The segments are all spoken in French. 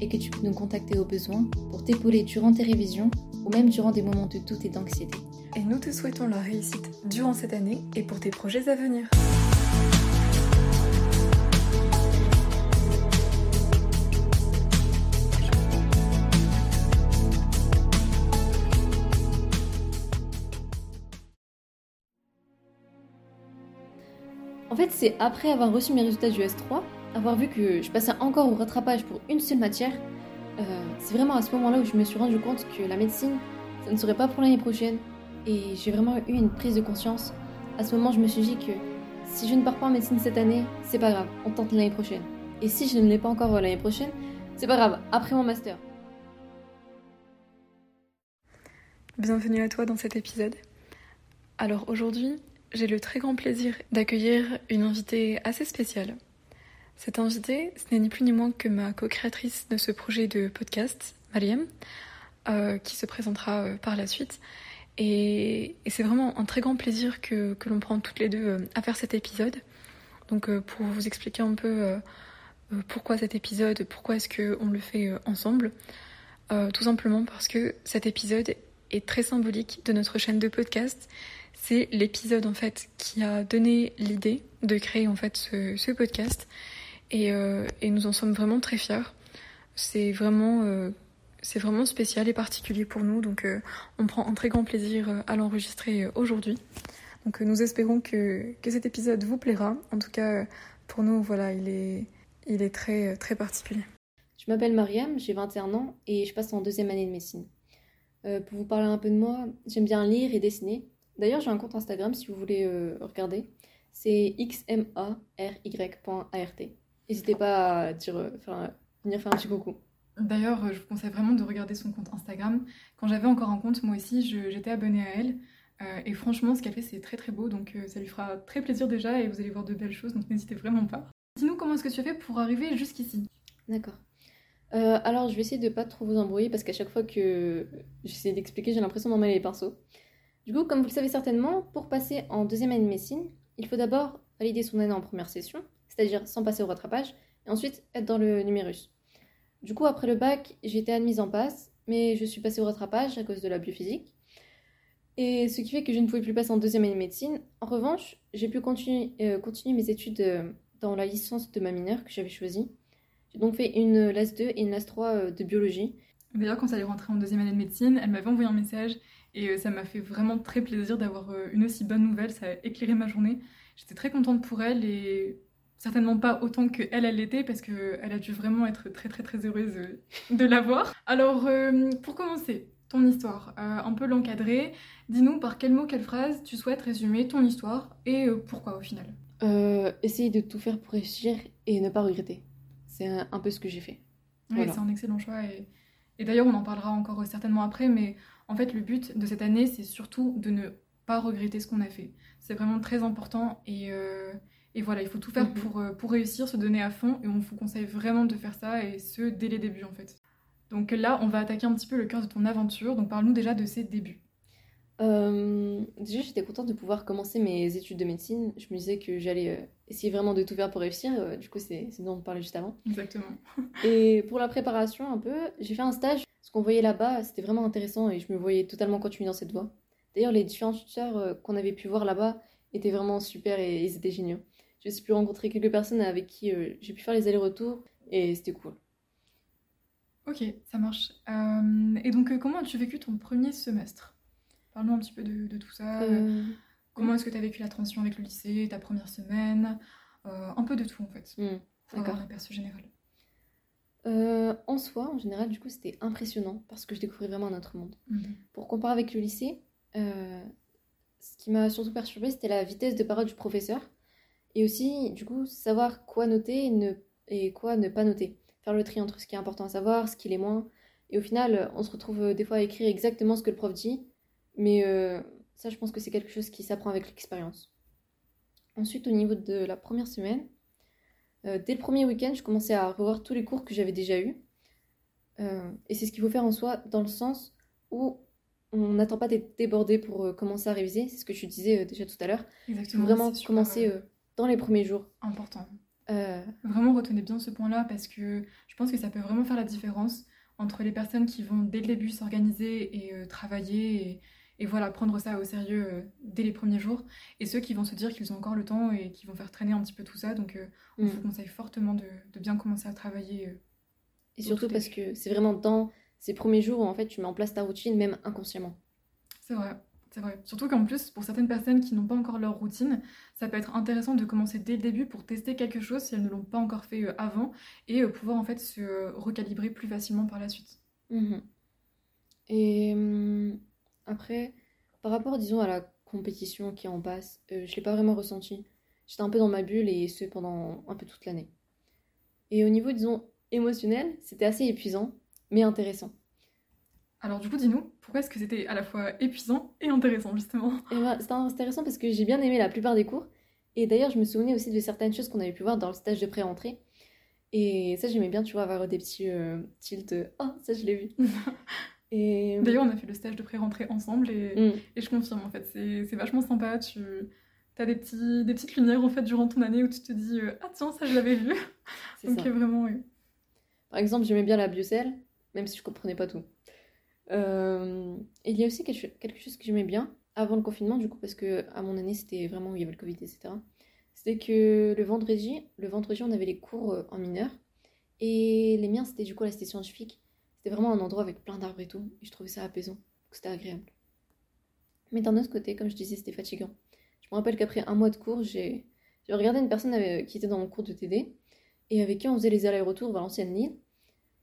et que tu peux nous contacter au besoin pour t'épauler durant tes révisions ou même durant des moments de doute et d'anxiété. Et nous te souhaitons la réussite durant cette année et pour tes projets à venir. En fait, c'est après avoir reçu mes résultats du S3, avoir vu que je passais encore au rattrapage pour une seule matière, euh, c'est vraiment à ce moment-là où je me suis rendu compte que la médecine, ça ne serait pas pour l'année prochaine. Et j'ai vraiment eu une prise de conscience. À ce moment, je me suis dit que si je ne pars pas en médecine cette année, c'est pas grave, on tente l'année prochaine. Et si je ne l'ai pas encore l'année prochaine, c'est pas grave, après mon master. Bienvenue à toi dans cet épisode. Alors aujourd'hui, j'ai le très grand plaisir d'accueillir une invitée assez spéciale. Cette invitée, ce n'est ni plus ni moins que ma co-créatrice de ce projet de podcast, Mariam, euh, qui se présentera euh, par la suite. Et, c'est vraiment un très grand plaisir que, l'on prend toutes les deux euh, à faire cet épisode. Donc pour vous expliquer un peu pourquoi cet épisode, pourquoi est-ce qu'on le fait ensemble, tout simplement parce que cet épisode est très symbolique de notre chaîne de podcast. C'est l'épisode en fait qui a donné l'idée de créer en fait ce podcast et, euh, et, nous en sommes vraiment très fiers. C'est vraiment, euh, vraiment spécial et particulier pour nous, donc euh, on prend un très grand plaisir à l'enregistrer aujourd'hui. Donc nous espérons que, que cet épisode vous plaira. En tout cas, pour nous, voilà, il est, il est très, très particulier. Je m'appelle Mariam, j'ai 21 ans et je passe en deuxième année de médecine. Pour vous parler un peu de moi, j'aime bien lire et dessiner. D'ailleurs, j'ai un compte Instagram si vous voulez regarder. C'est xmary.art. N'hésitez pas à dire, euh, faire, venir faire un petit coucou. D'ailleurs, je vous conseille vraiment de regarder son compte Instagram. Quand j'avais encore un compte, moi aussi, j'étais abonnée à elle. Euh, et franchement, ce qu'elle fait, c'est très très beau. Donc euh, ça lui fera très plaisir déjà et vous allez voir de belles choses. Donc n'hésitez vraiment pas. Dis-nous comment est-ce que tu as fait pour arriver jusqu'ici D'accord. Euh, alors, je vais essayer de pas trop vous embrouiller parce qu'à chaque fois que j'essaie d'expliquer, j'ai l'impression d'emmêler les pinceaux. Du coup, comme vous le savez certainement, pour passer en deuxième année de médecine, il faut d'abord valider son année en première session, c'est-à-dire sans passer au rattrapage, et ensuite être dans le numérus. Du coup, après le bac, j'ai été admise en passe, mais je suis passée au rattrapage à cause de la biophysique. Et ce qui fait que je ne pouvais plus passer en deuxième année de médecine. En revanche, j'ai pu continuer, euh, continuer mes études euh, dans la licence de ma mineure que j'avais choisie. J'ai donc fait une LAS 2 et une LAS 3 euh, de biologie. D'ailleurs, quand elle est rentrée en deuxième année de médecine, elle m'avait envoyé un message et euh, ça m'a fait vraiment très plaisir d'avoir euh, une aussi bonne nouvelle. Ça a éclairé ma journée. J'étais très contente pour elle et certainement pas autant que elle, elle l'était parce qu'elle a dû vraiment être très très très heureuse euh, de l'avoir. Alors, euh, pour commencer, ton histoire, euh, un peu l'encadrer. Dis-nous par quel mot, quelle phrase tu souhaites résumer ton histoire et euh, pourquoi au final? Essayer de tout faire pour réussir et ne pas regretter. C'est un, un peu ce que j'ai fait. Oui, Voilà. c'est un excellent choix et, et d'ailleurs on en parlera encore certainement après, mais en fait le but de cette année c'est surtout de ne pas regretter ce qu'on a fait. C'est vraiment très important et, et voilà, il faut tout faire Mhm. pour, euh, pour réussir, se donner à fond et on vous conseille vraiment de faire ça et ce dès les débuts en fait. Donc là on va attaquer un petit peu le cœur de ton aventure, donc parle-nous déjà de ces débuts. Euh, déjà, j'étais contente de pouvoir commencer mes études de médecine. Je me disais que j'allais euh, essayer vraiment de tout faire pour réussir. Du coup, c'est c'est dont on parlait juste avant. Exactement. Et pour la préparation, un peu, j'ai fait un stage. Ce qu'on voyait là-bas, c'était vraiment intéressant et je me voyais totalement continuer dans cette voie. D'ailleurs, les différents tuteurs qu'on avait pu voir là-bas étaient vraiment super et ils étaient géniaux. J'ai aussi pu rencontrer quelques personnes avec qui euh, j'ai pu faire les allers-retours et c'était cool. Ok, ça marche. Euh, et donc euh, comment as-tu vécu ton premier semestre? Parle-nous un petit peu de, de tout ça. Comment est-ce que tu as vécu la transition avec le lycée, ta première semaine? Un peu de tout en fait, hmm, avoir D'accord. un aperçu général. Euh, en soi, en général, du coup, c'était impressionnant parce que je découvrais vraiment un autre monde. Pour comparer avec le lycée, euh, ce qui m'a surtout perturbée, c'était la vitesse de parole du professeur et aussi, du coup, savoir quoi noter et, ne... et quoi ne pas noter. faire le tri entre ce qui est important à savoir, ce qui l'est moins. Et au final, on se retrouve des fois à écrire exactement ce que le prof dit, mais ça, je pense que c'est quelque chose qui s'apprend avec l'expérience. Ensuite, au niveau de la première semaine, euh, dès le premier week-end, je commençais à revoir tous les cours que j'avais déjà eus. Euh, et c'est ce qu'il faut faire en soi, dans le sens où on n'attend pas d'être débordé pour euh, commencer à réviser. C'est ce que je disais déjà tout à l'heure. Exactement. vraiment commencer dans les premiers jours. Important. Vraiment retenez bien ce point-là parce que je pense que ça peut vraiment faire la différence entre les personnes qui vont dès le début s'organiser et travailler et et voilà, prendre ça au sérieux euh, dès les premiers jours. Et ceux qui vont se dire qu'ils ont encore le temps et qui vont faire traîner un petit peu tout ça. Donc, euh, on mm. vous conseille fortement de, bien commencer à travailler. Euh, et surtout parce que c'est vraiment dans ces premiers jours où en fait tu mets en place ta routine, même inconsciemment. C'est vrai. C'est vrai. Surtout qu'en plus, pour certaines personnes qui n'ont pas encore leur routine, ça peut être intéressant de commencer dès le début pour tester quelque chose si elles ne l'ont pas encore fait avant et pouvoir en fait se recalibrer plus facilement par la suite. Mm-hmm. Et hum, après, par rapport, disons, à la compétition qui en passe, euh, je l'ai pas vraiment ressenti. J'étais un peu dans ma bulle et ce pendant un peu toute l'année. Et au niveau, disons, émotionnel, c'était assez épuisant, mais intéressant. Alors du coup, dis-nous, pourquoi est-ce que c'était à la fois épuisant et intéressant, justement eh ben, C'était intéressant parce que j'ai bien aimé la plupart des cours. Et d'ailleurs, je me souvenais aussi de certaines choses qu'on avait pu voir dans le stage de pré-entrée. Et ça, j'aimais bien, tu vois, avoir des petits euh, tilts. Oh, ça, je l'ai vu. D'ailleurs, on a fait le stage de pré-rentrée ensemble et, mm. et, je confirme en fait, c'est vachement sympa. Tu as des, petits, des petites lumières en fait durant ton année où tu te dis euh, Ah tiens, ça je l'avais vu. Donc ça. vraiment, oui. Par exemple, j'aimais bien la biocelle, même si je comprenais pas tout. Euh, il y a aussi quelque chose que j'aimais bien avant le confinement, du coup, parce que à mon année c'était vraiment où il y avait le Covid, etc. C'était que le vendredi, le vendredi, on avait les cours euh, en mineur et les miens c'était du coup la cité scientifique. C'était vraiment un endroit avec plein d'arbres et tout, et je trouvais ça apaisant, c'était agréable. Mais d'un autre côté, comme je disais, c'était fatigant. Je me rappelle qu'après un mois de cours, j'ai regardé une personne qui était dans mon cours de TD, et avec qui on faisait les allers-retours vers l'ancienne Lille.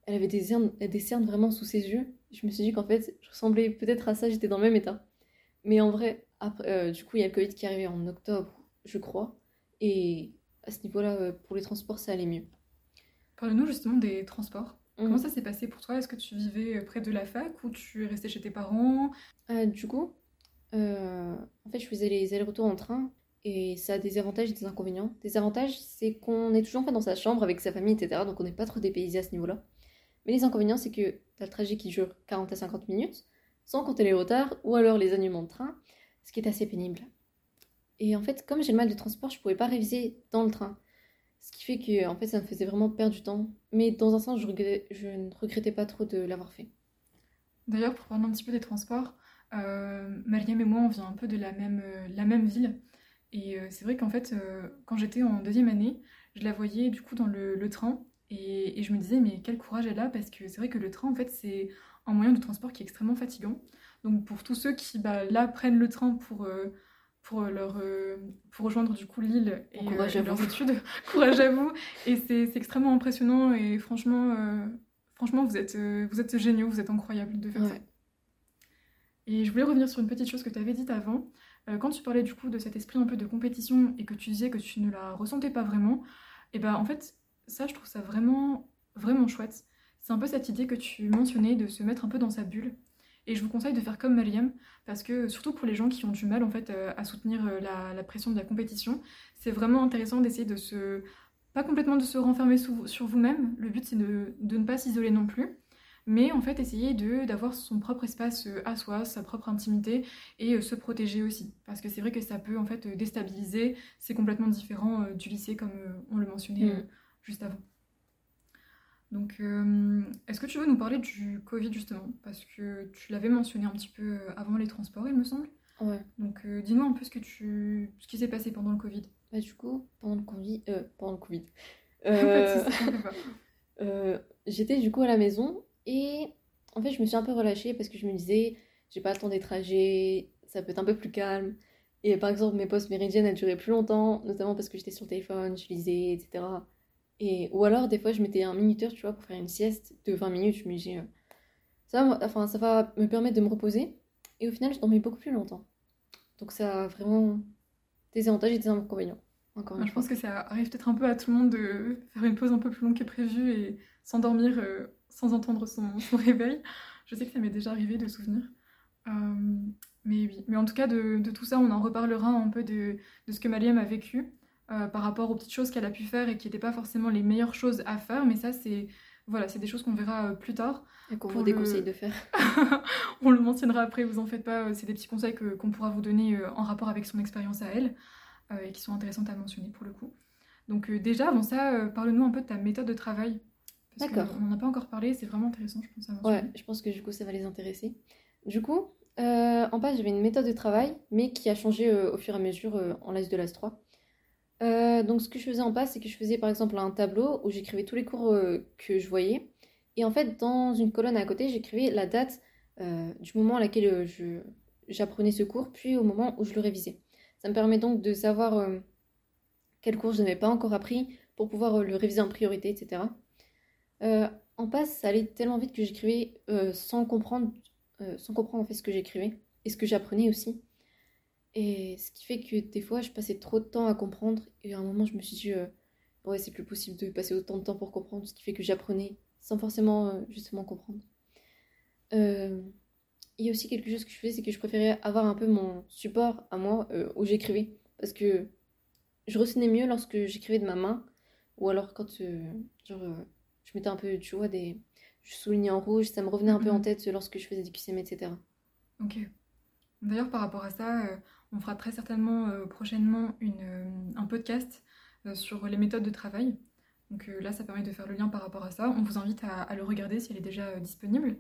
Elle avait des des cernes vraiment sous ses yeux. Je me suis dit qu'en fait, je ressemblais peut-être à ça, j'étais dans le même état. Mais en vrai, après, euh, du coup, il y a le Covid qui est arrivé en octobre, je crois. Et à ce niveau-là, euh, pour les transports, ça allait mieux. Parle-nous justement des transports. Comment mhm. ça s'est passé pour toi? Est-ce que tu vivais euh, près de la fac ou tu es resté chez tes parents? Euh, Du coup, euh, en fait, je faisais les allers-retours en train et ça a des avantages et des inconvénients. Des avantages, c'est qu'on est toujours en fait dans sa chambre avec sa famille, etc. Donc on n'est pas trop dépaysé à ce niveau-là. Mais les inconvénients, c'est que tu as le trajet qui dure 40 à 50 minutes, sans compter les retards ou alors les annulements de train, ce qui est assez pénible. Et en fait, comme j'ai le mal de transport, je pouvais pas réviser dans le train. Ce qui fait que en fait, ça me faisait vraiment perdre du temps. Mais dans un sens, je, ne regrettais pas trop de l'avoir fait. D'ailleurs, pour parler un petit peu des transports, euh, Mariam et moi, on vient un peu de la même, euh, ville. Et euh, c'est vrai qu'en fait, euh, quand j'étais en deuxième année, je la voyais du coup dans le train. Et, et, je me disais, mais quel courage elle a Parce que c'est vrai que le train, en fait, c'est un moyen de transport qui est extrêmement fatigant. Donc pour tous ceux qui, bah, là, prennent le train pour pour, euh, leur, euh, pour rejoindre du coup l'île et, euh, leurs études. Courage à vous. Et c'est extrêmement impressionnant et franchement, franchement vous, êtes, vous êtes géniaux, vous êtes incroyables de faire ça. Et je voulais revenir sur une petite chose que tu avais dite avant. quand tu parlais du coup de cet esprit un peu de compétition et que tu disais que tu ne la ressentais pas vraiment, et ben en fait, ça je trouve ça vraiment, vraiment chouette. C'est un peu cette idée que tu mentionnais de se mettre un peu dans sa bulle et je vous conseille de faire comme Mariam, parce que surtout pour les gens qui ont du mal en fait euh, à soutenir euh, la, pression de la compétition, c'est vraiment intéressant d'essayer de se... pas complètement de se renfermer sur vous-même, le but c'est de, ne pas s'isoler non plus, mais en fait essayer d'avoir son propre espace euh, à soi, sa propre intimité et se protéger aussi. Parce que c'est vrai que ça peut en fait déstabiliser, c'est complètement différent du lycée comme on le mentionnait mm. Juste avant. Donc, euh, est-ce que tu veux nous parler du Covid justement? Parce que tu l'avais mentionné un petit peu euh, avant les transports, il me semble. Ouais. Donc, euh, dis-nous un peu ce, que tu... ce qui s'est passé pendant le Covid. Bah, du coup, pendant le Covid. Euh, pendant le Covid. J'étais du coup à la maison et en fait, je me suis un peu relâchée parce que je me disais, j'ai pas le temps des trajets, ça peut être un peu plus calme. Et par exemple, mes postes méridiennes, elles duraient plus longtemps, notamment parce que j'étais sur le téléphone, je lisais, etc. Et, ou alors, des fois, je mettais un minuteur, tu vois, pour faire une sieste de 20 minutes. Je me disais, euh, ça, va, enfin, ça va me permettre de me reposer. Et au final, je dormais beaucoup plus longtemps. Donc, ça a vraiment des avantages et des inconvénients. encore une je pense que ça arrive peut-être un peu à tout le monde de faire une pause un peu plus longue que prévu et s'endormir euh, sans entendre son, son réveil. Je sais que ça m'est déjà arrivé de souvenir. Euh, mais oui, mais en tout cas, de, de tout ça, on en reparlera un peu de, de ce que Maliam a vécu euh, par rapport aux petites choses qu'elle a pu faire et qui n'étaient pas forcément les meilleures choses à faire. Mais ça, c'est voilà, c'est des choses qu'on verra euh, plus tard. Et qu'on pour vous le- de faire. on le mentionnera après, vous en faites pas. euh, C'est des petits conseils que- qu'on pourra vous donner en rapport avec son expérience à elle euh, et qui sont intéressantes à mentionner pour le coup. Donc euh, déjà, avant ça, euh, parle-nous un peu de ta méthode de travail. Parce D'accord. qu'on n'en a pas encore parlé, c'est vraiment intéressant, je pense, à mentionner. Ouais, je pense que du coup ça va les intéresser. Du coup, en base j'avais une méthode de travail, mais qui a changé au fur et à mesure en l'AS de l'AS 3. Euh, donc ce que je faisais en base, c'est que je faisais par exemple un tableau où j'écrivais tous les cours euh, que je voyais. Et en fait, dans une colonne à côté, j'écrivais la date euh, du moment à laquelle j'apprenais ce cours, puis au moment où je le révisais. Ça me permet donc de savoir quel cours je n'avais pas encore appris pour pouvoir le réviser en priorité, etc. En passe, ça allait tellement vite que j'écrivais sans comprendre, ce que j'écrivais et ce que j'apprenais aussi. Et ce qui fait que des fois, je passais trop de temps à comprendre et à un moment, je me suis dit, euh, ouais, c'est plus possible de passer autant de temps pour comprendre, ce qui fait que j'apprenais sans forcément euh, justement comprendre. Euh, il y a aussi quelque chose que je faisais, c'est que je préférais avoir un peu mon support à moi euh, où j'écrivais parce que je retenais mieux lorsque j'écrivais de ma main ou alors quand genre, je mettais un peu, tu vois, des. Je soulignais en rouge, ça me revenait un peu en Mhm. tête lorsque je faisais du QCM, etc. Ok. D'ailleurs, par rapport à ça, on fera très certainement euh, prochainement euh, un podcast euh, sur les méthodes de travail. Donc là, ça permet de faire le lien par rapport à ça. On vous invite à, le regarder si elle est déjà disponible.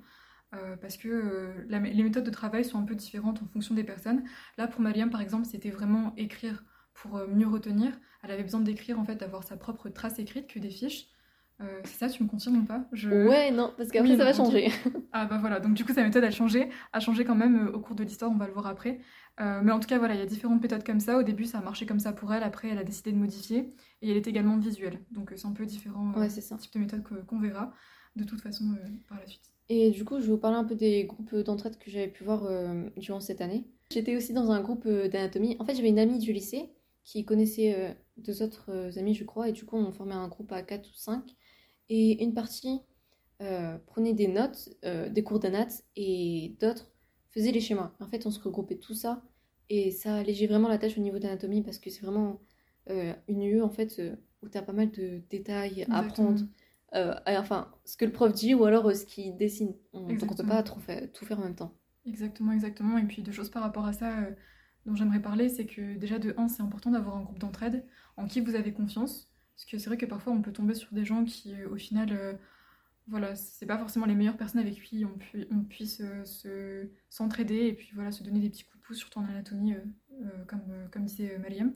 parce que les méthodes de travail sont un peu différentes en fonction des personnes. Là, pour Maliam, par exemple, c'était vraiment écrire pour mieux retenir. Elle avait besoin d'écrire, en fait, d'avoir sa propre trace écrite que des fiches. Euh, c'est ça, tu me confirmes ou pas? Je- Ouais, non, parce qu'après Oui, ça va changer. Ah bah voilà, donc du coup sa méthode a changé, a changé quand même euh, au cours de l'histoire, on va le voir après. Euh, mais en tout cas voilà, il y a différentes méthodes comme ça. Au début ça a marché comme ça pour elle, après elle a décidé de modifier et elle est également visuelle. Donc c'est un peu différent Ouais, type de méthode qu'on verra de toute façon par la suite. Et du coup, je vais vous parler un peu des groupes d'entraide que j'avais pu voir durant cette année. J'étais aussi dans un groupe d'anatomie. En fait, j'avais une amie du lycée qui connaissait deux autres amis, je crois, et du coup, on formait un groupe à 4 ou 5. Et une partie euh, prenait des notes, euh, des cours d'anat, et d'autres faisaient les schémas. En fait, on se regroupait tout ça, et ça allégeait vraiment la tâche au niveau d'anatomie parce que c'est vraiment euh, une UE en fait où tu as pas mal de détails à apprendre. Enfin, ce que le prof dit ou alors ce qu'il dessine. On- donc on peut pas trop faire- tout faire en même temps. Exactement, exactement. Et puis deux choses par rapport à ça dont j'aimerais parler, c'est que déjà de 1, c'est important d'avoir un groupe d'entraide en qui vous avez confiance. Parce que c'est vrai que parfois on peut tomber sur des gens qui euh, au final, euh, voilà, c'est pas forcément les meilleures personnes avec qui on, pu- on puisse euh, se s'entraider et puis voilà, se donner des petits coups de pouce, surtout en anatomie, euh, comme, disait Mariam.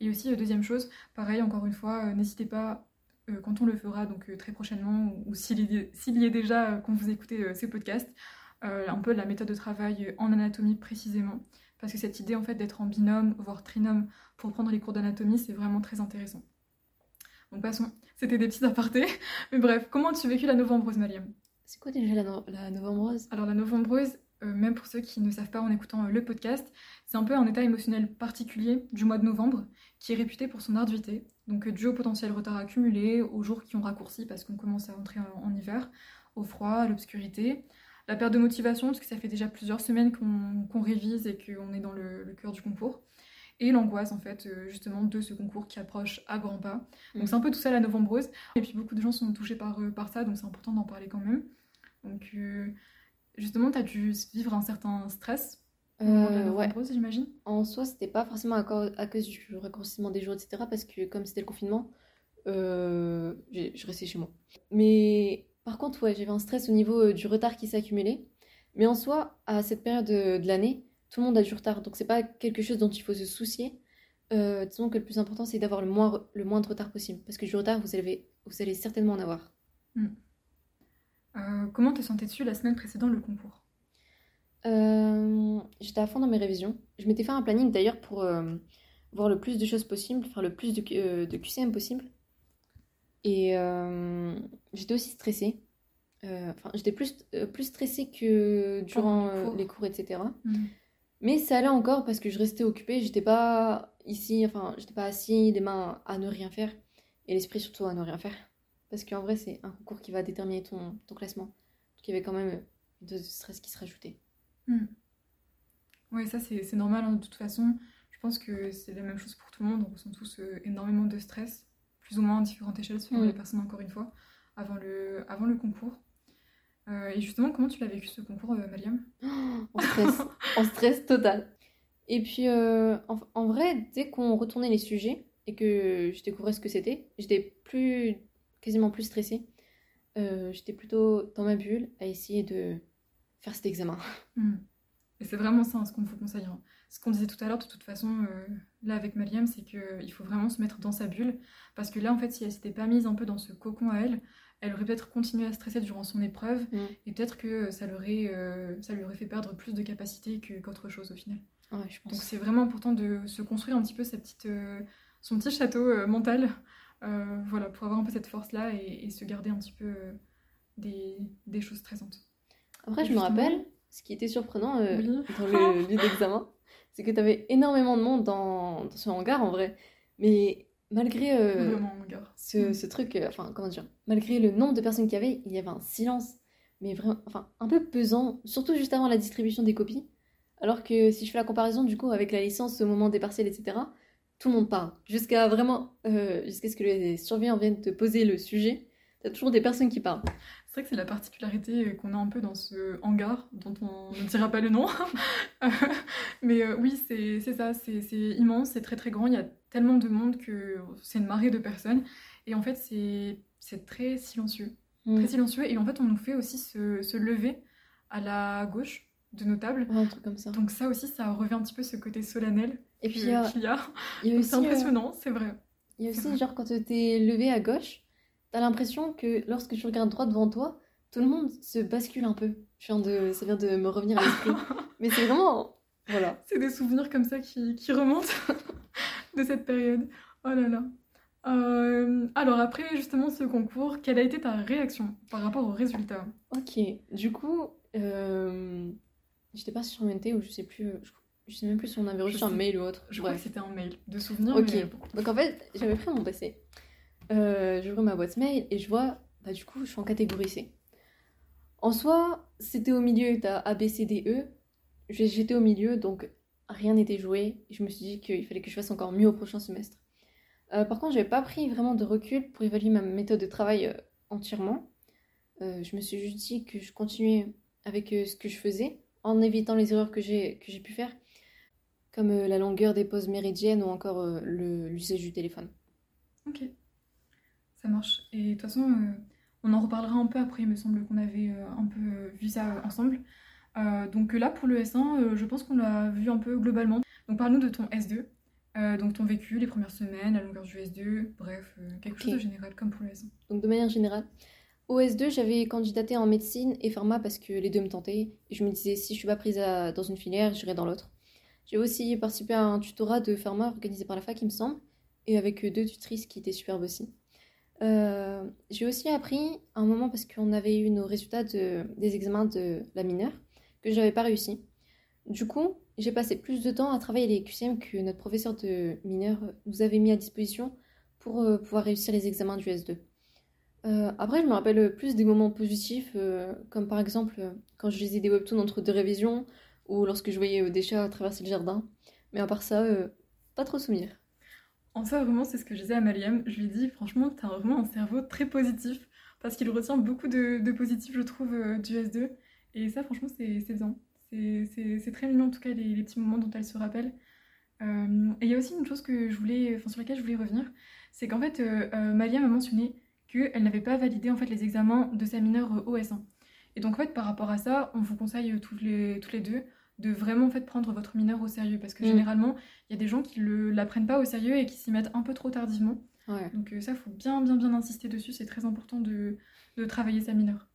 Et aussi, deuxième chose, pareil, encore une fois, n'hésitez pas, quand on le fera, donc très prochainement, ou, s'il y, est- déjà quand vous écoutez ces podcasts, un peu la méthode de travail en anatomie précisément. Parce que cette idée en fait d'être en binôme, voire trinôme, pour prendre les cours d'anatomie, c'est vraiment très intéressant. Donc passons, c'était des petits apartés. Mais bref, comment as-tu vécu la novembreuse, Maliam C'est quoi déjà la, no- la novembreuse? Alors la novembreuse, euh, même pour ceux qui ne savent pas en écoutant euh, le podcast, c'est un peu un état émotionnel particulier du mois de novembre qui est réputé pour son arduité, donc dû au potentiel retard accumulé, aux jours qui ont raccourci parce qu'on commence à entrer en, en hiver, au froid, à l'obscurité, la perte de motivation parce que ça fait déjà plusieurs semaines qu'on qu'on révise et qu'on est dans le, le cœur du concours, et l'angoisse en fait euh, justement de ce concours qui approche à grands pas. Donc Mm. c'est un peu tout ça la novembreuse, et puis beaucoup de gens sont touchés par, euh, par ça, donc c'est important d'en parler quand même. Donc euh, justement, tu as dû vivre un certain stress Euh, ouais. novembreuse, j'imagine En soi, c'était pas forcément à, cause- à cause du raccourcissement des jours, etc. Parce que comme c'était le confinement, euh, je restais chez moi. Mais par contre, ouais, j'avais un stress au niveau du retard qui s'accumulait. Mais en soi, à cette période de, de l'année, tout le monde a du retard. Donc c'est pas quelque chose dont il faut se soucier. Euh, disons que le plus important, c'est d'avoir le moins, le moins de retard possible. Parce que du retard, vous allez, vous allez certainement en avoir. Euh, Comment te sentais-tu la semaine précédant le concours? Euh, j'étais à fond dans mes révisions. Je m'étais fait un planning d'ailleurs pour euh, voir le plus de choses possibles, faire le plus de, QCM possible. Et j'étais aussi stressée. Enfin, j'étais plus, plus stressée que durant les cours. les cours, etc. Mais ça allait encore parce que je restais occupée, j'étais pas ici, enfin, j'étais pas assis, les mains à ne rien faire, et l'esprit surtout à ne rien faire. Parce qu'en vrai, c'est un concours qui va déterminer ton, ton classement. Donc il y avait quand même une dose de stress qui se rajoutait. Hmm. Oui, ça c'est normal hein, de toute façon. Je pense que c'est la même chose pour tout le monde. On ressent tous euh, énormément de stress, plus ou moins à différentes échelles selon Mm. les personnes, encore une fois, avant le, avant le concours. Euh, et justement, comment tu l'as vécu ce concours, euh, Mariam? En stress, en stress total. Et puis, euh, en, en vrai, dès qu'on retournait les sujets et que je découvrais ce que c'était, j'étais plus, quasiment plus stressée. Euh, j'étais plutôt dans ma bulle à essayer de faire cet examen. Hmm. Et c'est vraiment ça hein, ce qu'on vous conseille. hein. Ce qu'on disait tout à l'heure, de toute façon, euh, là avec Mariam, c'est qu'il faut vraiment se mettre dans sa bulle. Parce que là, en fait, si elle s'était pas mise un peu dans ce cocon à elle, elle aurait peut-être continué à stresser durant son épreuve. Mm. Et peut-être que ça, l'aurait, euh, ça lui aurait fait perdre plus de capacité que- qu'autre chose au final. Ouais, je pense. Donc c'est vraiment important de se construire un petit peu sa petite, euh, son petit château euh, mental. voilà, pour avoir un peu cette force-là et, et se garder un petit peu des, des choses stressantes. Après, je me rappelle, ce qui était surprenant Oui. dans le lieu d'examen, c'est que tu avais énormément de monde dans, dans ce hangar en vrai. Mais malgré euh, ce, ce truc, euh, enfin, comment dire, malgré le nombre de personnes qu'il y avait, il y avait un silence, mais vraiment, enfin, un peu pesant, surtout juste avant la distribution des copies. Alors que si je fais la comparaison du coup avec la licence au moment des partiels, etc., tout le monde parle. Jusqu'à vraiment, euh, jusqu'à ce que les surveillants viennent te poser le sujet, t'as toujours des personnes qui parlent. C'est vrai que c'est la particularité euh, qu'on a un peu dans ce hangar, dont on ne dira pas le nom. Mais euh, oui, c'est c'est ça, c'est c'est immense, c'est très très grand, il y a tellement de monde que c'est une marée de personnes. Et en fait, c'est c'est très silencieux. Mm. Très silencieux. Et en fait, on nous fait aussi se, se lever à la gauche de nos tables. Ouais, un truc comme ça. Donc ça aussi, ça revient un petit peu ce côté solennel y a, qu'il y a. il y a Donc aussi, c'est euh, impressionnant, c'est vrai. il y a aussi vrai. genre quand t'es levé à gauche, t'as l'impression que lorsque tu regardes droit devant toi, tout le monde se bascule un peu. Je viens de, ça vient de me revenir à l'esprit. Mais c'est vraiment, voilà. C'est des souvenirs comme ça qui, qui remontent de cette période. Oh là là. Euh, alors après justement ce concours, quelle a été ta réaction par rapport aux résultats Ok, du coup, euh, j'étais pas sur MNT ou je sais plus, je, je sais même plus si on avait reçu un mail ou autre. Je crois que c'était un mail de souvenirs. Ok. mais. Donc en fait, j'avais pris mon PC. Euh, J'ouvre ma boîte mail et je vois, bah du coup, je suis en catégorie C. En soi, c'était au milieu, t'as A, B, C, D, E. J'étais au milieu, donc rien n'était joué. Je me suis dit qu'il fallait que je fasse encore mieux au prochain semestre. Euh, par contre, j'avais pas pris vraiment de recul pour évaluer ma méthode de travail euh, entièrement. Je me suis juste dit que je continuais avec ce que je faisais, en évitant les erreurs que j'ai pu faire, comme la longueur des pauses méridiennes ou encore le- l'usage du téléphone. Ok, ça marche. Et de toute façon, euh, on en reparlera un peu après. Il me semble qu'on avait euh, un peu euh, vu ça ensemble. Donc là, pour le S1, euh, je pense qu'on l'a vu un peu globalement. Donc parle-nous de ton S2. Euh, donc ton vécu, les premières semaines, la longueur du S2, bref, quelque chose de général comme pour le S1. Donc de manière générale, au S2, j'avais candidaté en médecine et pharma parce que les deux me tentaient. Et je me disais, si je suis pas prise à- dans une filière, j'irai dans l'autre. J'ai aussi participé à un tutorat de pharma organisé par la fac, il me semble, et avec deux tutrices qui étaient superbes aussi. Euh, j'ai aussi appris à un moment, parce qu'on avait eu nos résultats de- des examens de la mineure, que je n'avais pas réussi. Du coup, j'ai passé plus de temps à travailler les QCM que notre professeur de mineur nous avait mis à disposition pour euh, pouvoir réussir les examens du S2. Euh, après, je me rappelle plus des moments positifs, comme par exemple quand je lisais des webtoons entre deux révisions, ou lorsque je voyais des chats traverser le jardin. Mais à part ça, pas trop souvenir. En soi, vraiment, c'est ce que je disais à Mariam. Je lui ai dit, franchement, t'as vraiment un cerveau très positif. Parce qu'il retient beaucoup de, de positif, je trouve, euh, du S2. Et ça, franchement, c'est bien. C'est- très mignon, en tout cas, les, les petits moments dont elle se rappelle. Euh, et il y a aussi une chose que je voulais, sur laquelle je voulais revenir. C'est qu'en fait, euh, euh, Mariam a mentionné qu'elle n'avait pas validé en fait, les examens de sa mineure euh, OS1. Et donc, en fait, par rapport à ça, on vous conseille toutes les, toutes les deux de vraiment en fait, prendre votre mineur au sérieux. Parce que Mm. généralement, il y a des gens qui ne la prennent pas au sérieux et qui s'y mettent un peu trop tardivement. Ouais. Donc euh, ça, faut bien, bien, bien insister dessus. C'est très important de, de travailler sa mineure.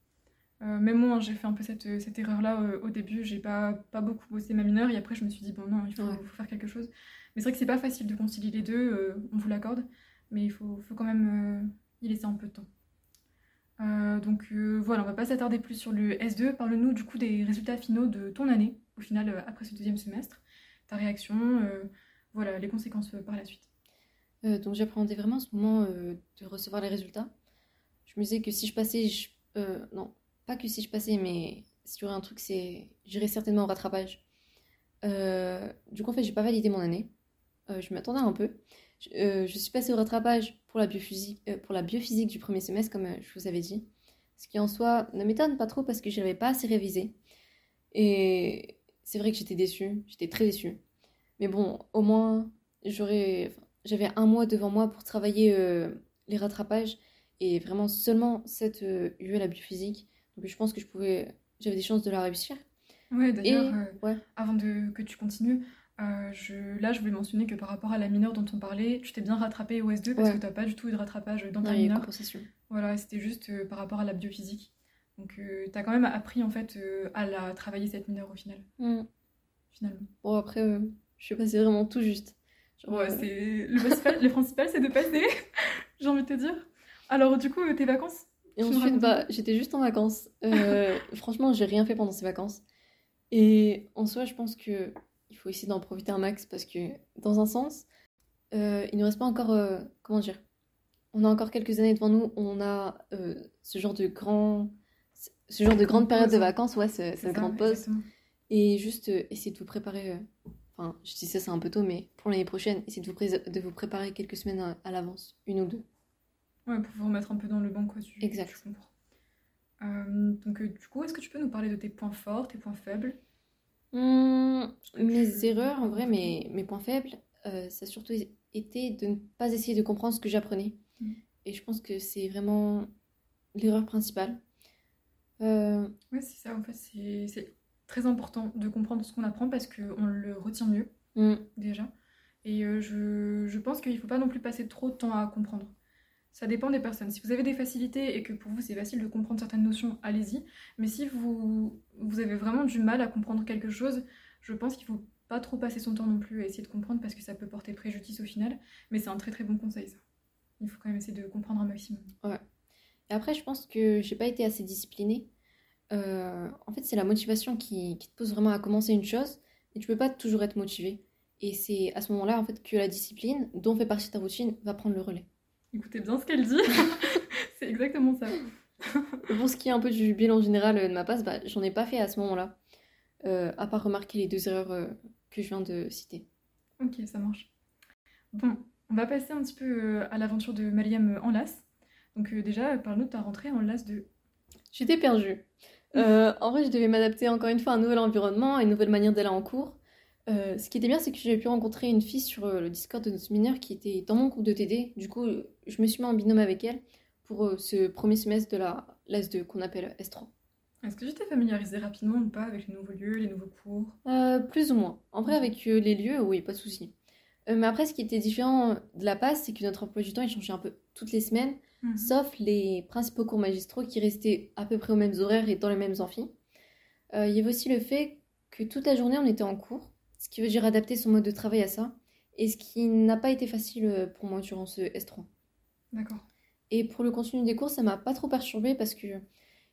Euh, même moi, hein, j'ai fait un peu cette, cette erreur-là euh, au début. J'ai pas, pas beaucoup bossé ma mineure et après, je me suis dit, bon, non, il faut, Ouais. faut faire quelque chose. Mais c'est vrai que c'est pas facile de concilier les deux, euh, on vous l'accorde. Mais il faut, faut quand même euh, y laisser un peu de temps. Euh, donc euh, voilà, on va pas s'attarder plus sur le S2. Parle-nous du coup des résultats finaux de ton année. Au final après ce deuxième semestre Ta réaction, voilà, les conséquences par la suite. donc j'appréhendais vraiment ce moment de recevoir les résultats. Je me disais que si je passais, non, pas que si je passais, mais s'il y aurait un truc, c'est j'irais certainement au rattrapage. du coup, en fait, j'ai pas validé mon année. je m'attendais un peu. Je, suis passée au rattrapage pour la, biophysique, pour la biophysique du premier semestre, comme je vous avais dit. Ce qui en soi ne m'étonne pas trop parce que je n'avais pas assez révisé. Et c'est vrai que j'étais déçue, j'étais très déçue. Mais bon, au moins, j'aurais, j'avais un mois devant moi pour travailler euh, les rattrapages et vraiment seulement cette euh, UE la biophysique. Donc je pense que je pouvais, j'avais des chances de la réussir. Ouais, d'ailleurs, euh, avant de, que tu continues, euh, je, là, je voulais mentionner que par rapport à la mineure dont on parlait, tu t'es bien rattrapé au S2 parce que tu n'as pas du tout eu de rattrapage dans ta mineure. Voilà, c'était juste euh, par rapport à la biophysique. Donc, euh, tu as quand même appris en fait à la travailler cette mineure au final. Mm. Finalement. Bon, après, je suis passée vraiment tout juste. ouais, c'est le principal, le principal c'est de passer, j'ai envie de te dire. Alors, du coup, tes vacances Et ensuite, bah, j'étais juste en vacances. franchement, j'ai rien fait pendant ces vacances. Et en soi, je pense que il faut essayer d'en profiter un max parce que, dans un sens, euh, il ne reste pas encore. Euh, comment dire? On a encore quelques années devant nous, on a euh, ce genre de grand. Ce genre de grande période de vacances, ouais, cette grande pause. Et juste essayer de vous préparer. Enfin, je dis ça, c'est un peu tôt, mais pour l'année prochaine, essayez de vous, de vous préparer quelques semaines à, l'avance, une ou deux. Ouais, pour vous remettre un peu dans le banc, quoi. Tu, exact. donc, du coup, est-ce que tu peux nous parler de tes points forts, tes points faibles? Mmh, mes erreurs, en vrai, mes, mes points faibles, euh, ça a surtout été de ne pas essayer de comprendre ce que j'apprenais. Mmh. Et je pense que c'est vraiment l'erreur principale. Euh... Ouais, c'est ça, en fait, c'est très important de comprendre ce qu'on apprend parce qu'on le retient mieux, mmh. déjà. Et euh, je, je, pense qu'il ne faut pas non plus passer trop de temps à comprendre. Ça dépend des personnes. Si vous avez des facilités et que pour vous c'est facile de comprendre certaines notions, allez-y. Mais si vous, vous avez vraiment du mal à comprendre quelque chose, je pense qu'il faut pas trop passer son temps non plus à essayer de comprendre parce que ça peut porter préjudice au final. Mais c'est un très très bon conseil ça. Il faut quand même essayer de comprendre un maximum. Ouais. Et après, je pense que j'ai pas été assez disciplinée. Euh, en fait, c'est la motivation qui, qui, te pose vraiment à commencer une chose et tu peux pas toujours être motivé. Et c'est à ce moment-là en fait que la discipline, dont fait partie ta routine, va prendre le relais. Écoutez bien ce qu'elle dit. c'est exactement ça. Pour ce qui est un peu du bilan général de ma passe, bah, j'en ai pas fait à ce moment-là. Euh, à part remarquer les deux erreurs euh, que je viens de citer. Ok, ça marche. Bon, on va passer un petit peu à l'aventure de Mariam en LAS. Donc déjà, parle-nous de ta rentrée en LAS 2. J'étais perdue. en vrai, je devais m'adapter encore une fois à un nouvel environnement, à une nouvelle manière d'aller en cours. Euh, ce qui était bien, c'est que j'ai pu rencontrer une fille sur euh, le Discord de notre mineur qui était dans mon groupe de TD. Du coup, je me suis mis en binôme avec elle pour euh, ce premier semestre de la l'S2 qu'on appelle S3. Est-ce que tu t'es familiarisé rapidement ou pas avec les nouveaux lieux, les nouveaux cours? Plus ou moins. En vrai, avec les lieux, oui, pas de souci. mais après, ce qui était différent de la passe, c'est que notre emploi du temps, il changeait un peu toutes les semaines, mhm. sauf les principaux cours magistraux qui restaient à peu près aux mêmes horaires et dans les mêmes amphis. il y avait aussi le fait que toute la journée, on était en cours ce qui veut dire adapter son mode de travail à ça, et ce qui n'a pas été facile euh, pour moi durant ce S3. D'accord. Et pour le contenu des cours, ça m'a pas trop perturbé parce que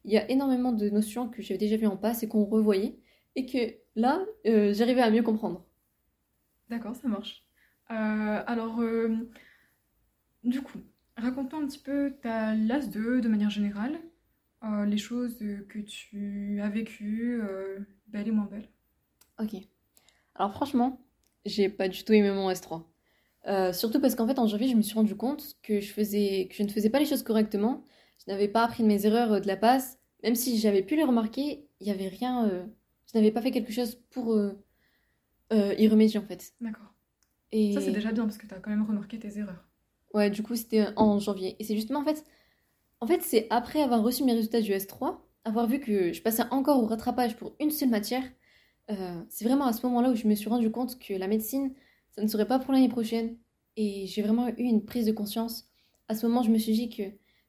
il y a énormément de notions que j'avais déjà vues en passe et qu'on revoyait, et que là, euh, j'arrivais à mieux comprendre. D'accord, ça marche. Euh, alors, du coup, raconte-nous un petit peu ta LAS 2 de manière générale, les choses que tu as vécues, belles et moins belles. Ok. Alors franchement, j'ai pas du tout aimé mon S3. Euh, surtout parce qu'en fait en janvier je me suis rendu compte que je, faisais, que je ne faisais pas les choses correctement. Je n'avais pas appris de mes erreurs euh, de la passe. Même si j'avais pu les remarquer, il n'y avait rien. Euh, je n'avais pas fait quelque chose pour y remédier en fait. D'accord. Et... Ça c'est déjà bien parce que tu as quand même remarqué tes erreurs. Ouais, du coup c'était en janvier. Et c'est justement en fait. En fait, c'est après avoir reçu mes résultats du S3, avoir vu que je passais encore au rattrapage pour une seule matière, euh, c'est vraiment à ce moment-là où je me suis rendu compte que la médecine, ça ne serait pas pour l'année prochaine. Et j'ai vraiment eu une prise de conscience. À ce moment, je me suis dit que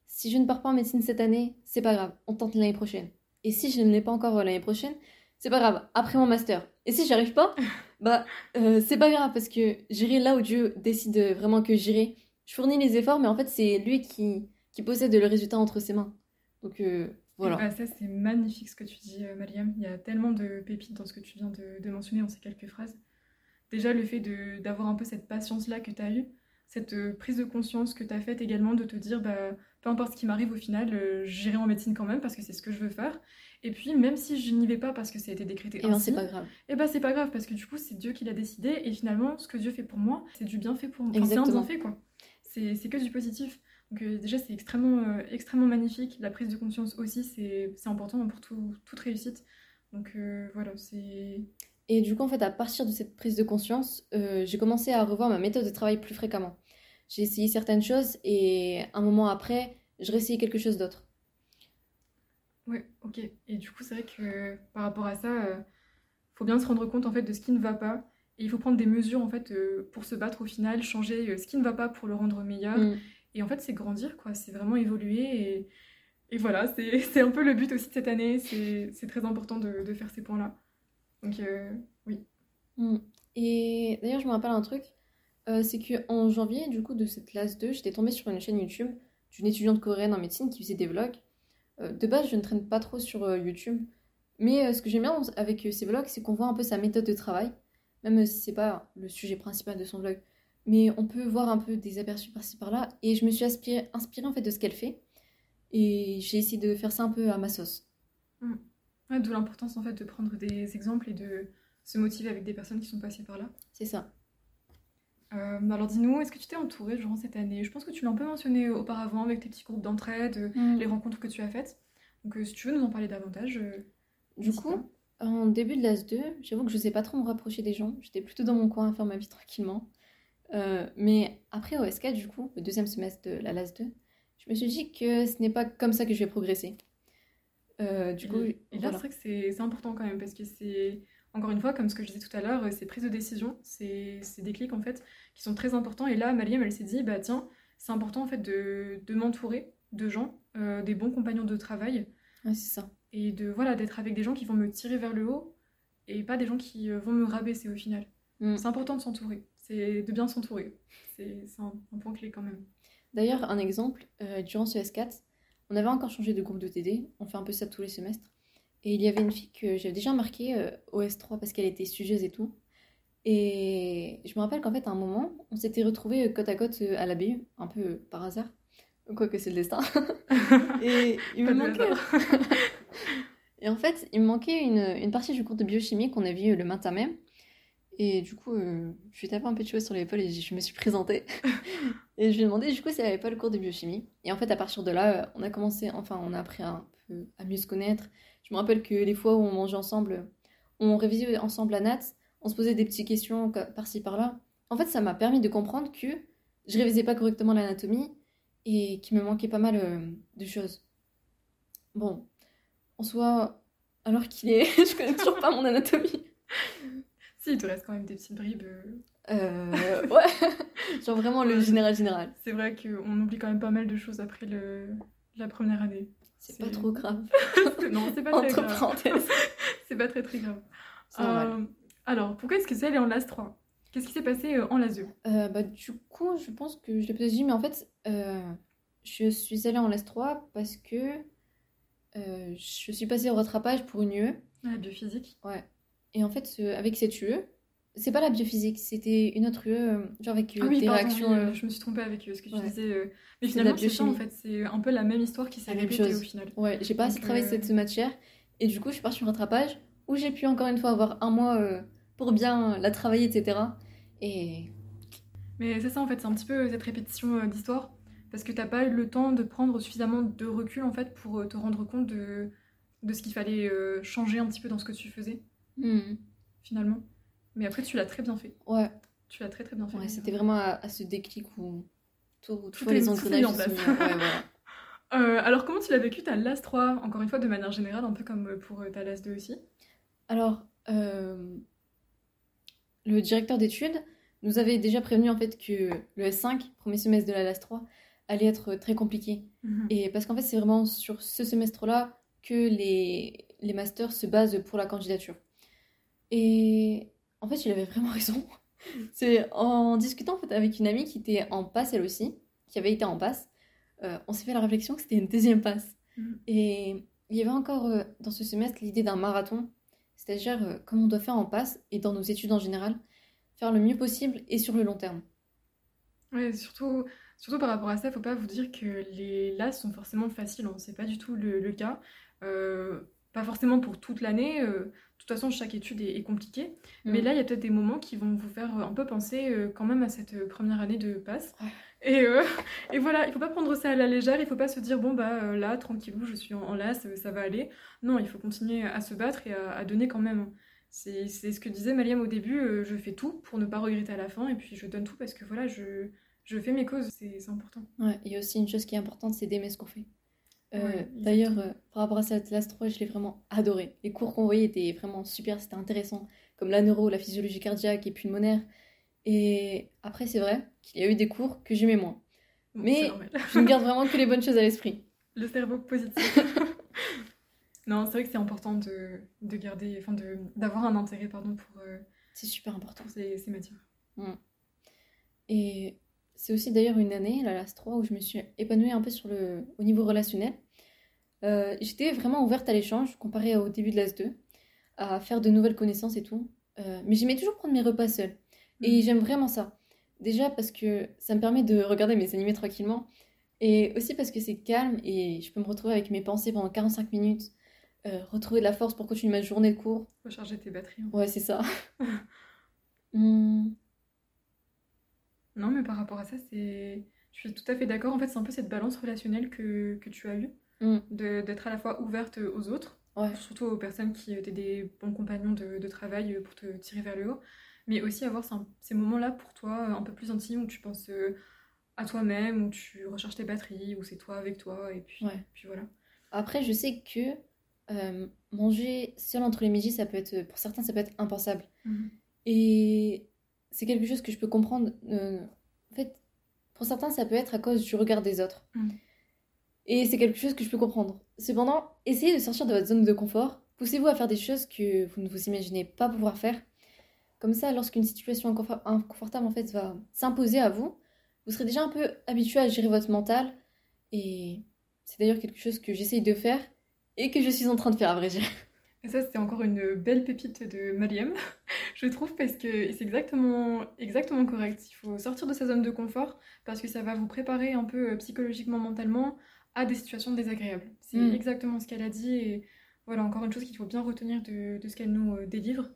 si je ne pars pas en médecine cette année, c'est pas grave, on tente l'année prochaine. Et si je ne l'ai pas encore l'année prochaine, c'est pas grave, après mon master. Et si j'y arrive pas, bah euh, c'est pas grave parce que j'irai là où Dieu décide vraiment que j'irai. Je fournis les efforts, mais en fait c'est lui qui, qui possède le résultat entre ses mains. Donc euh, Voilà. Bah, ça, c'est magnifique ce que tu dis, euh, Mariam. Il y a tellement de pépites dans ce que tu viens de, de mentionner dans ces quelques phrases. Déjà, le fait d'avoir un peu cette patience-là que tu as eue, cette euh, prise de conscience que tu as faite également de te dire, bah, peu importe ce qui m'arrive au final, euh, j'irai en médecine quand même parce que c'est ce que je veux faire. Et puis, même si je n'y vais pas parce que ça a été décrété Et ben ainsi, c'est pas grave. eh ben c'est pas grave parce que du coup c'est Dieu qui l'a décidé et finalement ce que Dieu fait pour moi c'est du bien fait pour moi. Enfin, c'est un bienfait quoi. C'est que du positif. Donc euh, déjà c'est extrêmement, euh, extrêmement magnifique. La prise de conscience aussi c'est important pour tout- toute réussite. Donc euh, voilà c'est... Et du coup, en fait, à partir de cette prise de conscience, j'ai commencé à revoir ma méthode de travail plus fréquemment. J'ai essayé certaines choses et un moment après, je réessayais quelque chose d'autre. Ouais ok. Et du coup c'est vrai que par rapport à ça, euh, faut bien se rendre compte en fait de ce qui ne va pas. Et il faut prendre des mesures en fait euh, pour se battre au final, changer euh, ce qui ne va pas pour le rendre meilleur. Mm. Et en fait, c'est grandir, quoi. C'est vraiment évoluer. Et, et voilà, c'est un peu le but aussi de cette année. C'est très important de, de faire ces points-là. Donc, euh, oui. Mm. Et d'ailleurs, je me rappelle un truc, euh, c'est que en janvier, du coup, de cette classe 2, j'étais tombée sur une chaîne YouTube d'une étudiante coréenne en médecine qui faisait des vlogs. Euh, de base, je ne traîne pas trop sur euh, YouTube, mais ce que j'aime bien avec ces vlogs, c'est qu'on voit un peu sa méthode de travail, même si c'est pas le sujet principal de son vlog. Mais on peut voir un peu des aperçus par-ci par-là, et je me suis inspirée, inspirée en fait de ce qu'elle fait, et j'ai essayé de faire ça un peu à ma sauce. Ouais, D'où l'importance, en fait, de prendre des exemples et de se motiver avec des personnes qui sont passées par là. C'est ça. Euh, alors, dis-nous, est-ce que tu t'es entourée durant cette année? Je pense que tu l'as un peu mentionné auparavant avec tes petits groupes d'entraide, euh, les rencontres que tu as faites. Donc, euh, si tu veux nous en parler davantage. euh, Du coup. En début de l'AS 2, j'avoue que je n'osais pas trop me rapprocher des gens. J'étais plutôt dans mon coin à faire ma vie tranquillement. Euh, mais après, au S4, du coup, le deuxième semestre de la LAS 2, je me suis dit que ce n'est pas comme ça que je vais progresser. Euh, du coup, Et et là, voilà. c'est vrai que c'est important quand même parce que c'est, encore une fois, comme ce que je disais tout à l'heure, euh, c'est prise de décision, c'est c'est des clics en fait qui sont très importants. Et là, Mariam, elle s'est dit, bah tiens, c'est important en fait de, de m'entourer de gens, euh, des bons compagnons de travail Ouais, c'est ça. Et de voilà d'être avec des gens qui vont me tirer vers le haut et pas des gens qui euh, vont me rabaisser au final. Mm. C'est important de s'entourer, c'est de bien s'entourer. C'est un, un point clé quand même. D'ailleurs, un exemple, euh, durant ce S4, on avait encore changé de groupe de TD. On fait un peu ça tous les semestres. Et il y avait une fille que j'avais déjà marquée euh, au S3 parce qu'elle était studieuse et tout. Et je me rappelle qu'en fait, à un moment, on s'était retrouvés euh, côte à côte à la BU, un peu par hasard. Quoique c'est le destin. Et il me manquait. Et en fait, il me manquait une, une partie du cours de biochimie qu'on a vu le matin même. Et du coup, euh, je lui ai tapé un peu de choses sur l'épaule et je me suis présentée. et je lui ai demandé du coup si elle avait pas le cours de biochimie. Et en fait, à partir de là, on a commencé, enfin, on a appris un peu à mieux se connaître. Je me rappelle que les fois où on mangeait ensemble, on révisait ensemble la natte, on se posait des petites questions par-ci par-là. En fait, ça m'a permis de comprendre que je révisais pas correctement l'anatomie et qu'il me manquait pas mal euh, de choses. Bon, en soi, alors qu'il est, je connais toujours pas mon anatomie. Si, il te reste quand même des petites bribes. euh. Euh, ouais, genre vraiment le général général. C'est vrai qu'on oublie quand même pas mal de choses après le, la première année. C'est pas trop grave. non, c'est pas très Entre grave. parenthèses. C'est pas très très grave. Euh, alors, pourquoi est-ce que c'est allé en LAS 3 Qu'est-ce qui s'est passé en LAS 2 Euh, bah, du coup, je pense que je l'ai peut-être dit, mais en fait, euh, je suis allée en LS3 parce que euh, je suis passée au rattrapage pour une UE. La biophysique. Ouais. Et en fait, ce- avec cette UE, c'est pas la biophysique, c'était une autre UE, euh, genre avec euh, Ah oui, des pardon, réactions. oui, je me suis trompée avec ce que tu ouais. disais. Mais finalement, c'est ça en fait. C'est un peu la même histoire qui s'est répétée au final. Ouais, j'ai pas assez travaillé cette matière. Et du coup, je suis partie au rattrapage où j'ai pu encore une fois avoir un mois pour bien la travailler, etc. Et Mais c'est ça en fait, c'est un petit peu cette répétition d'histoire. Parce que t'as pas eu le temps de prendre suffisamment de recul en fait pour euh, te rendre compte de, de ce qu'il fallait euh, changer un petit peu dans ce que tu faisais hmm, finalement. Mais après, tu l'as très bien fait. ouais, Tu l'as très très bien fait. ouais c'était vraiment à, à ce déclic où tout, les engrenages en sont ouais, voilà. Euh, alors, comment tu l'as vécu ta LAS 3 Encore une fois, de manière générale, un peu comme pour ta LAS 2 aussi? Alors, euh, le directeur d'études nous avait déjà prévenu en fait que le S5, premier semestre de la LAS 3, allait être très compliqué. Et parce qu'en fait, c'est vraiment sur ce semestre-là que les, les masters se basent pour la candidature. Et en fait, il avait vraiment raison. C'est en discutant en fait, avec une amie qui était en passe elle aussi, qui avait été en passe, euh, on s'est fait la réflexion que c'était une deuxième passe. Mhm. Et il y avait encore euh, dans ce semestre l'idée d'un marathon, c'est-à-dire euh, comme on doit faire en passe et dans nos études en général, faire le mieux possible et sur le long terme. Ouais, surtout, surtout par rapport à ça, faut pas vous dire que les LAS sont forcément faciles, hein. c'est pas du tout le, le cas. Euh, pas forcément pour toute l'année, euh, de toute façon chaque étude est, est compliquée, mais Mm. là il y a peut-être des moments qui vont vous faire euh, un peu penser euh, quand même à cette première année de passe. Et, et voilà, il faut pas prendre ça à la légère, il faut pas se dire bon bah là tranquillou je suis en, en LAS, ça va aller. Non, il faut continuer à se battre et à, à donner quand même. C'est c'est ce que disait Maliam au début, je fais tout pour ne pas regretter à la fin et puis je donne tout parce que voilà, je, je fais mes causes, c'est important. Ouais, il y a aussi une chose qui est importante, c'est d'aimer ce qu'on fait. Euh, Ouais, D'ailleurs, euh, par rapport à cette classe 3, je l'ai vraiment adoré. Les cours qu'on voyait étaient vraiment super, c'était intéressant, comme la neuro, la physiologie cardiaque et pulmonaire. Et après, c'est vrai qu'il y a eu des cours que j'aimais moins. Bon, Mais-. Je ne garde vraiment que les bonnes choses à l'esprit. Le cerveau positif. non, c'est vrai que c'est important de, de garder, enfin d'avoir un intérêt pardon pour, euh, C'est super important. pour ces, ces matières. Et c'est aussi d'ailleurs une année, la LAS 3, où je me suis épanouie un peu sur le, au niveau relationnel. Euh, j'étais vraiment ouverte à l'échange comparé au début de l'AS 2, à faire de nouvelles connaissances et tout. Euh, mais j'aimais toujours prendre mes repas seule. Et Mhm. j'aime vraiment ça. Déjà parce que ça me permet de regarder mes animés tranquillement. Et aussi parce que c'est calme et je peux me retrouver avec mes pensées pendant 45 minutes. euh, retrouver de la force pour continuer ma journée de cours. Recharger tes batteries. hein. Ouais, c'est ça. Hmm, Non, mais par rapport à ça, c'est, je suis tout à fait d'accord. En fait, c'est un peu cette balance relationnelle que, que tu as eue, Mm. de d'être à la fois ouverte aux autres, ouais. surtout aux personnes qui étaient des bons compagnons de, de travail pour te tirer vers le haut, mais aussi avoir ces, ces moments-là pour toi un peu plus intimes où tu penses euh, à toi-même, où tu recharges tes batteries, où c'est toi avec toi, et puis, Ouais. puis voilà. Après, je sais que euh, manger seul entre les midis, ça peut être, pour certains, ça peut être impensable. Mhm. Et c'est quelque chose que je peux comprendre. euh, en fait, pour certains, ça peut être à cause du regard des autres. Mm. Et c'est quelque chose que je peux comprendre. Cependant, essayez de sortir de votre zone de confort. Poussez-vous à faire des choses que vous ne vous imaginez pas pouvoir faire. Comme ça, lorsqu'une situation inconfort- inconfortable en fait va s'imposer à vous, vous serez déjà un peu habitué à gérer votre mental. Et c'est d'ailleurs quelque chose que j'essaye de faire et que je suis en train de faire à vrai dire. Et ça, c'était encore une belle pépite de Mariam, je trouve, parce que c'est exactement, exactement correct. Il faut sortir de sa zone de confort parce que ça va vous préparer un peu euh, psychologiquement, mentalement à des situations désagréables. C'est Mm. exactement ce qu'elle a dit et voilà, encore une chose qu'il faut bien retenir de, de ce qu'elle nous euh, délivre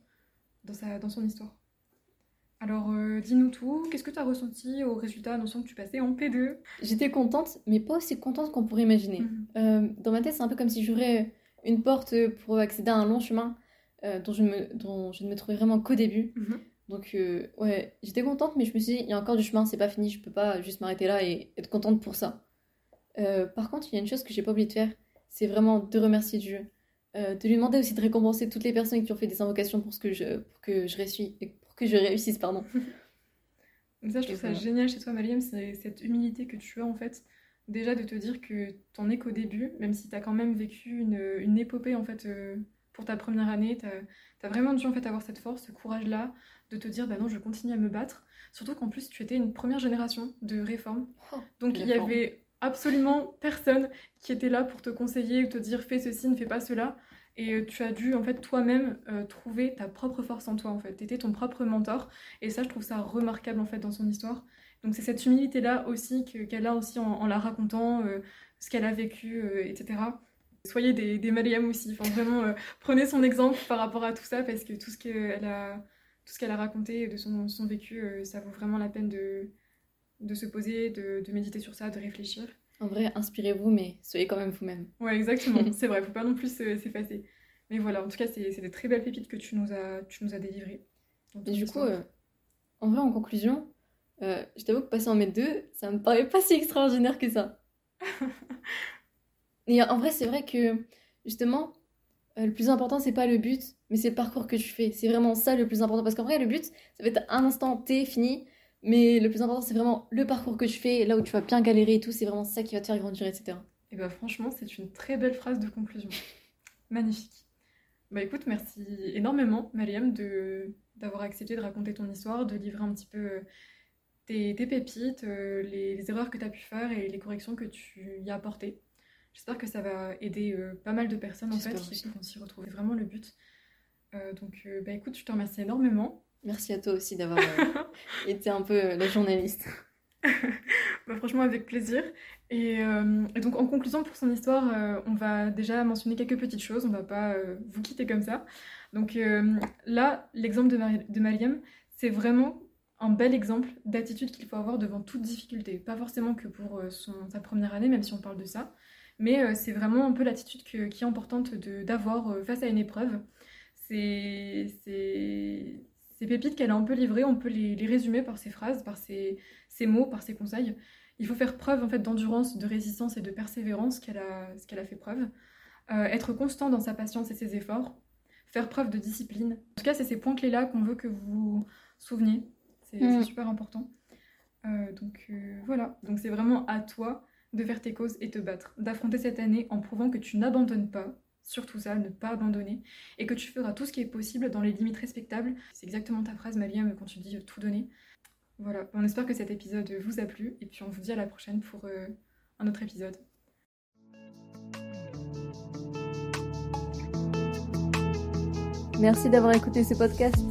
dans, sa, dans son histoire. Alors, euh, dis-nous tout, qu'est-ce que tu as ressenti au résultat annonçant que tu passais en P2 J'étais contente, mais pas aussi contente qu'on pourrait imaginer. Mhm. Euh, dans ma tête, c'est un peu comme si j'ouvrais une porte pour accéder à un long chemin euh, dont, je me, dont je ne me trouvais vraiment qu'au début. Mhm. Donc, euh, ouais, j'étais contente, mais je me suis dit, il y a encore du chemin, c'est pas fini, je peux pas juste m'arrêter là et être contente pour ça. Euh, par contre, il y a une chose que j'ai pas oublié de faire, c'est vraiment de remercier Dieu. De lui demander aussi de récompenser toutes les personnes qui ont fait des invocations pour, ce que, je, pour, que, je réussis, pour que je réussisse. Pardon. Ça, je trouve ça génial chez toi, Mariam, c'est cette humilité que tu as en fait. Déjà de te dire que t'en es qu'au début, même si t'as quand même vécu une, une épopée en fait euh, pour ta première année, t'as as vraiment dû en fait avoir cette force, ce courage-là, de te dire bah non, je continue à me battre. Surtout qu'en plus tu étais une première génération de réformes, Oh, donc il y réforme. avait absolument personne qui était là pour te conseiller ou te dire fais ceci, ne fais pas cela. Et euh, tu as dû en fait toi-même euh, trouver ta propre force en toi en fait. T'étais ton propre mentor. Et ça, je trouve ça remarquable en fait dans son histoire. Donc c'est cette humilité-là aussi que- qu'elle a aussi en, en la racontant, euh, ce qu'elle a vécu, euh, etc. Soyez des, des Mariam aussi. Enfin, vraiment, euh, prenez son exemple par rapport à tout ça parce que tout ce qu'elle a, tout ce qu'elle a raconté de son, son vécu, ça vaut vraiment la peine de, de se poser, de, de méditer sur ça, de réfléchir. En vrai, inspirez-vous, mais soyez quand même vous-même. Ouais, exactement. c'est vrai, faut pas non plus se- s'effacer. Mais voilà, en tout cas, c'est des très belles pépites que tu nous as, tu nous as délivrées. Et du coup, en vrai, en conclusion, euh, je t'avoue que passer en maître 2, ça me paraît pas si extraordinaire que ça. Et en vrai, c'est vrai que justement, euh, le plus important, c'est pas le but, mais c'est le parcours que tu fais. C'est vraiment ça le plus important. Parce qu'en vrai, le but, ça va être un instant T fini, mais le plus important, c'est vraiment le parcours que tu fais, là où tu vas bien galérer et tout. C'est vraiment ça qui va te faire grandir, etc. Et bah franchement, c'est une très belle phrase de conclusion. Magnifique. Bah écoute, merci énormément, Mariam, de d'avoir accepté de raconter ton histoire, de livrer un petit peu euh, tes, tes pépites, euh, les, les erreurs que tu as pu faire et les corrections que tu y as apportées. J'espère que ça va aider euh, pas mal de personnes en fait qui vont s'y retrouver. C'est vraiment le but. Euh, donc bah écoute, je te remercie énormément. Merci à toi aussi d'avoir été un peu la journaliste. Bah, franchement avec plaisir. Et, euh, et donc en conclusion pour son histoire, euh, on va déjà mentionner quelques petites choses. On va pas euh, vous quitter comme ça. Donc là, l'exemple de, Mari- de Mariam, c'est vraiment un bel exemple d'attitude qu'il faut avoir devant toute difficulté. Pas forcément que pour euh, sa première année, même si on parle de ça, mais euh, c'est vraiment un peu l'attitude qui est importante d'avoir euh, face à une épreuve. Ces pépites qu'elle a un peu livrées, on peut les, les résumer par ses phrases, par ses, mots, par ses conseils. Il faut faire preuve en fait d'endurance, de résistance et de persévérance qu'elle a, qu'elle a fait preuve. Être constant dans sa patience et ses efforts. Faire preuve de discipline. En tout cas, c'est ces points clés-là qu'on veut que vous vous souveniez. C'est Mm. c'est super important. Euh, donc euh, voilà. Donc c'est vraiment à toi de faire tes causes et te battre. D'affronter cette année en prouvant que tu n'abandonnes pas. Surtout ça, ne pas abandonner. Et que tu feras tout ce qui est possible dans les limites respectables. C'est exactement ta phrase, Maliam, quand tu dis euh, tout donner. Voilà, on espère que cet épisode vous a plu et puis on vous dit à la prochaine pour euh, un autre épisode. Merci d'avoir écouté ce podcast.